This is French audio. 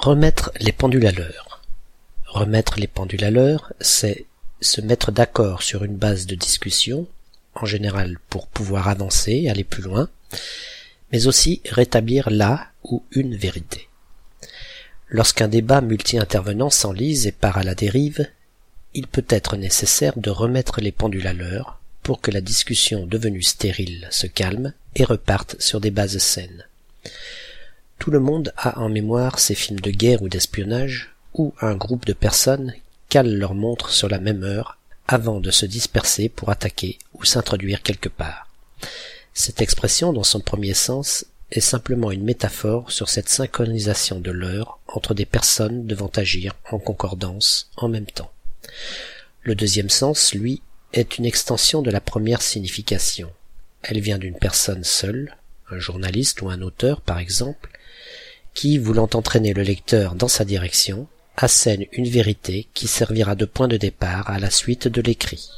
Remettre les pendules à l'heure. Remettre les pendules à l'heure, c'est se mettre d'accord sur une base de discussion, en général pour pouvoir avancer, aller plus loin, mais aussi rétablir la ou une vérité. Lorsqu'un débat multi-intervenant s'enlise et part à la dérive, il peut être nécessaire de remettre les pendules à l'heure pour que la discussion devenue stérile se calme et reparte sur des bases saines. Tout le monde a en mémoire ces films de guerre ou d'espionnage où un groupe de personnes cale leur montre sur la même heure avant de se disperser pour attaquer ou s'introduire quelque part. Cette expression, dans son premier sens, est simplement une métaphore sur cette synchronisation de l'heure entre des personnes devant agir en concordance en même temps. Le deuxième sens, lui, est une extension de la première signification. Elle vient d'une personne seule, un journaliste ou un auteur par exemple, qui, voulant entraîner le lecteur dans sa direction, assène une vérité qui servira de point de départ à la suite de l'écrit.